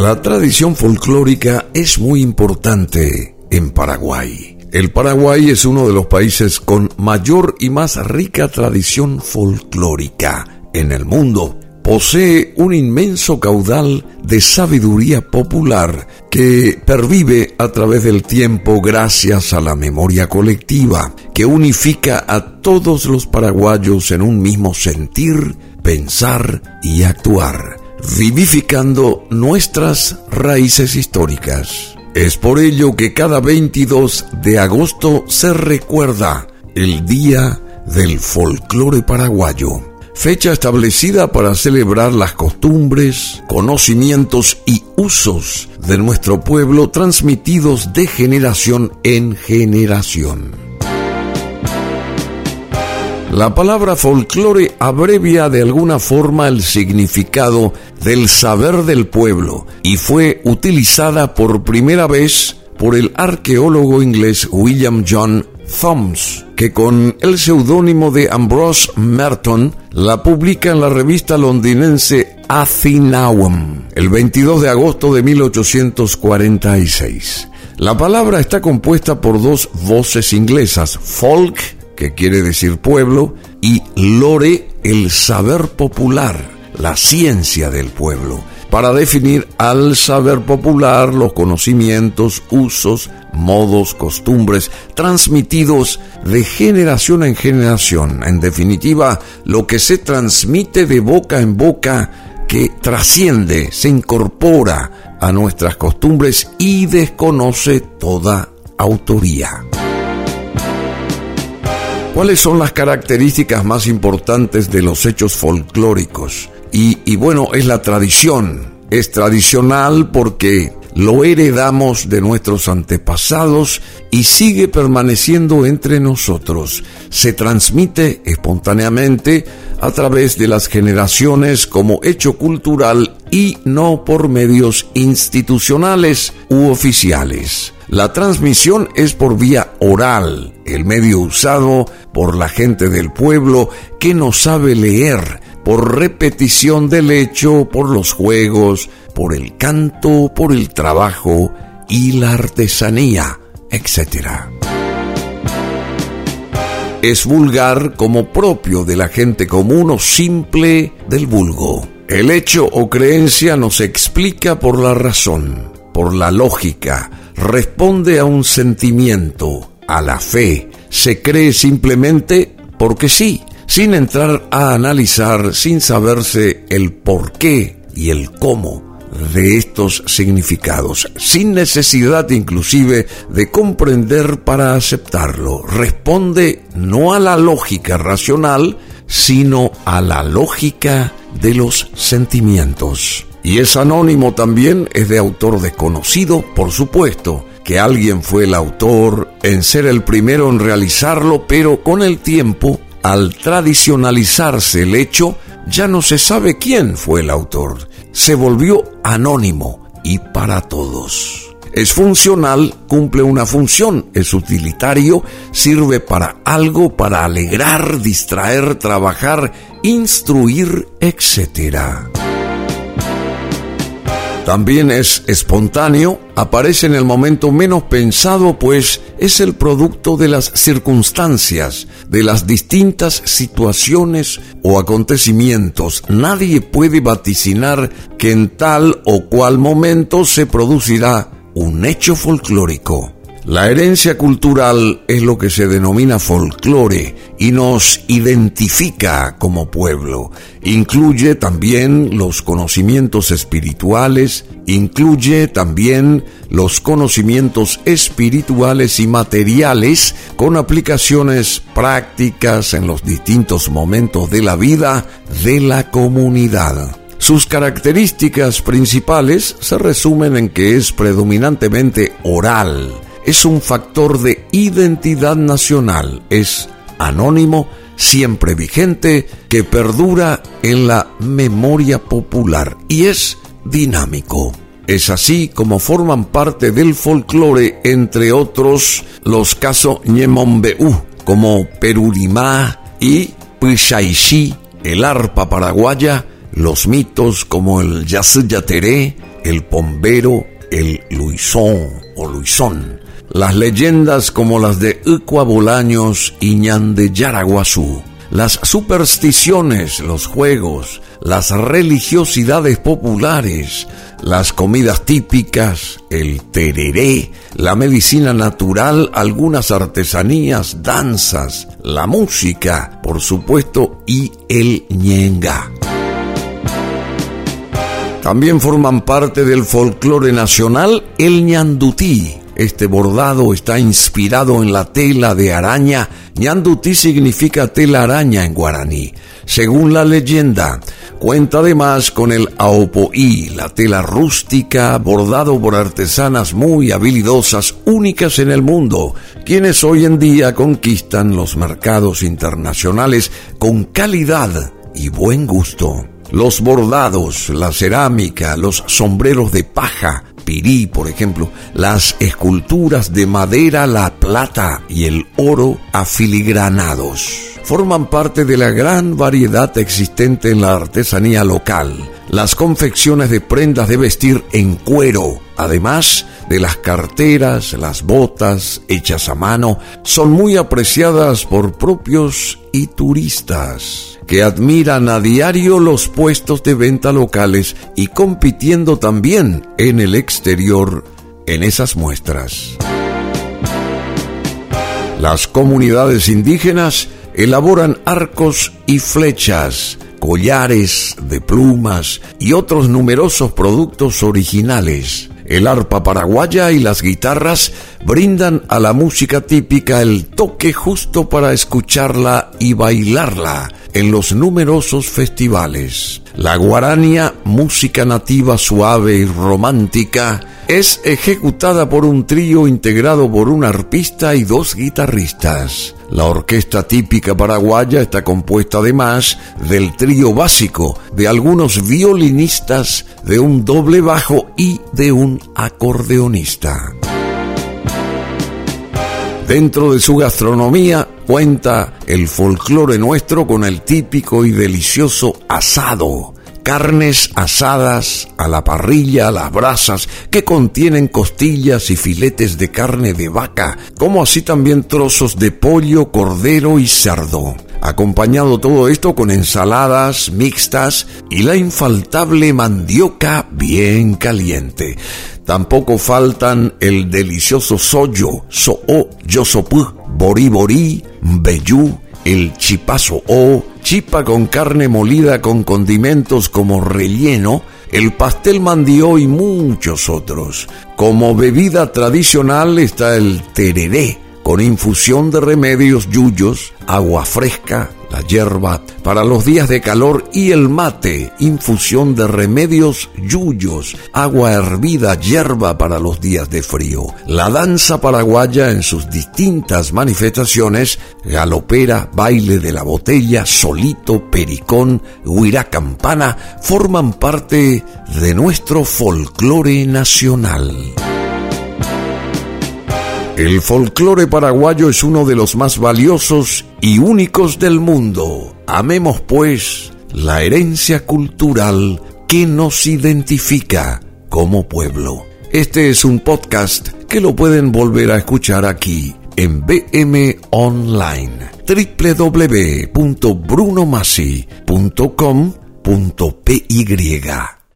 La tradición folclórica es muy importante en Paraguay. El Paraguay es uno de los países con mayor y más rica tradición folclórica en el mundo. Posee un inmenso caudal de sabiduría popular que pervive a través del tiempo gracias a la memoria colectiva, que unifica a todos los paraguayos en un mismo sentir, pensar y actuar, vivificando nuestras raíces históricas. Es por ello que cada 22 de agosto se recuerda el Día del Folclore Paraguayo, fecha establecida para celebrar las costumbres, conocimientos y usos de nuestro pueblo transmitidos de generación en generación. La palabra folclore abrevia de alguna forma el significado del saber del pueblo y fue utilizada por primera vez por el arqueólogo inglés William John Thoms, que con el seudónimo de Ambrose Merton la publica en la revista londinense Athenaeum el 22 de agosto de 1846. La palabra está compuesta por dos voces inglesas, folk que quiere decir pueblo, y lore, el saber popular, la ciencia del pueblo, para definir al saber popular los conocimientos, usos, modos, costumbres, transmitidos de generación en generación, en definitiva, lo que se transmite de boca en boca, que trasciende, se incorpora a nuestras costumbres y desconoce toda autoría. ¿Cuáles son las características más importantes de los hechos folclóricos? Y, bueno, es la tradición. Es tradicional porque lo heredamos de nuestros antepasados y sigue permaneciendo entre nosotros. Se transmite espontáneamente a través de las generaciones como hecho cultural y no por medios institucionales u oficiales. La transmisión es por vía oral, el medio usado por la gente del pueblo que no sabe leer, por repetición del hecho, por los juegos, por el canto, por el trabajo y la artesanía, etc. Es vulgar como propio de la gente común o simple del vulgo. El hecho o creencia nos explica por la razón, por la lógica, responde a un sentimiento, a la fe, se cree simplemente porque sí, sin entrar a analizar, sin saberse el por qué y el cómo de estos significados, sin necesidad inclusive de comprender para aceptarlo. Responde no a la lógica racional, sino a la lógica de los sentimientos. Y es anónimo también, es de autor desconocido, por supuesto, que alguien fue el autor en ser el primero en realizarlo, pero con el tiempo, al tradicionalizarse el hecho, ya no se sabe quién fue el autor. Se volvió anónimo y para todos. Es funcional, cumple una función, es utilitario, sirve para algo, para alegrar, distraer, trabajar, instruir, etc. También es espontáneo, aparece en el momento menos pensado, pues es el producto de las circunstancias, de las distintas situaciones o acontecimientos. Nadie puede vaticinar que en tal o cual momento se producirá un hecho folclórico. La herencia cultural es lo que se denomina folclore y nos identifica como pueblo. Incluye también los conocimientos espirituales, incluye también los conocimientos espirituales y materiales con aplicaciones prácticas en los distintos momentos de la vida de la comunidad. Sus características principales se resumen en que es predominantemente oral, es un factor de identidad nacional, es anónimo, siempre vigente, que perdura en la memoria popular y es dinámico. Es así como forman parte del folclore, entre otros, los casos Ñemombeú, como Perurimá y Puixaixí, el arpa paraguaya, los mitos como el Yateré, el pombero, el luisón o luisón. Las leyendas como las de Ucua Bolaños y Ñan. Las supersticiones, los juegos, las religiosidades populares, las comidas típicas, el tereré, la medicina natural, algunas artesanías, danzas, la música, por supuesto, y el ñenga. También forman parte del folclore nacional el ñandutí. Este bordado está inspirado en la tela de araña. ñandutí significa tela araña en guaraní. Según la leyenda, cuenta además con el aopoí, la tela rústica bordado por artesanas muy habilidosas, únicas en el mundo, quienes hoy en día conquistan los mercados internacionales con calidad y buen gusto. Los bordados, la cerámica, los sombreros de paja, pirí, por ejemplo, las esculturas de madera, la plata y el oro afiligranados forman parte de la gran variedad existente en la artesanía local. Las confecciones de prendas de vestir en cuero, además de las carteras, las botas hechas a mano, son muy apreciadas por propios y turistas que admiran a diario los puestos de venta locales y compitiendo también en el exterior en esas muestras. Las comunidades indígenas elaboran arcos y flechas, collares de plumas y otros numerosos productos originales. El arpa paraguaya y las guitarras brindan a la música típica el toque justo para escucharla y bailarla en los numerosos festivales. La guarania, música nativa suave y romántica, es ejecutada por un trío integrado por un arpista y dos guitarristas. La orquesta típica paraguaya está compuesta además del trío básico, de algunos violinistas, de un doble bajo y de un acordeonista. Dentro de su gastronomía cuenta el folclore nuestro con el típico y delicioso asado, carnes asadas a la parrilla, a las brasas, que contienen costillas y filetes de carne de vaca, como así también trozos de pollo, cordero y cerdo. Acompañado todo esto con ensaladas mixtas y la infaltable mandioca bien caliente. Tampoco faltan el delicioso soyo, so'o, yosopú, bori bori, beyú, el chipazo o, chipa con carne molida con condimentos como relleno, el pastel mandió y muchos otros. Como bebida tradicional está el tereré, con infusión de remedios yuyos, agua fresca, la hierba para los días de calor y el mate, infusión de remedios yuyos, agua hervida, hierba para los días de frío. La danza paraguaya en sus distintas manifestaciones, galopera, baile de la botella, solito, pericón, campana, forman parte de nuestro folclore nacional. El folclore paraguayo es uno de los más valiosos y únicos del mundo. Amemos pues la herencia cultural que nos identifica como pueblo. Este es un podcast que lo pueden volver a escuchar aquí en BM Online www.brunomasi.com.py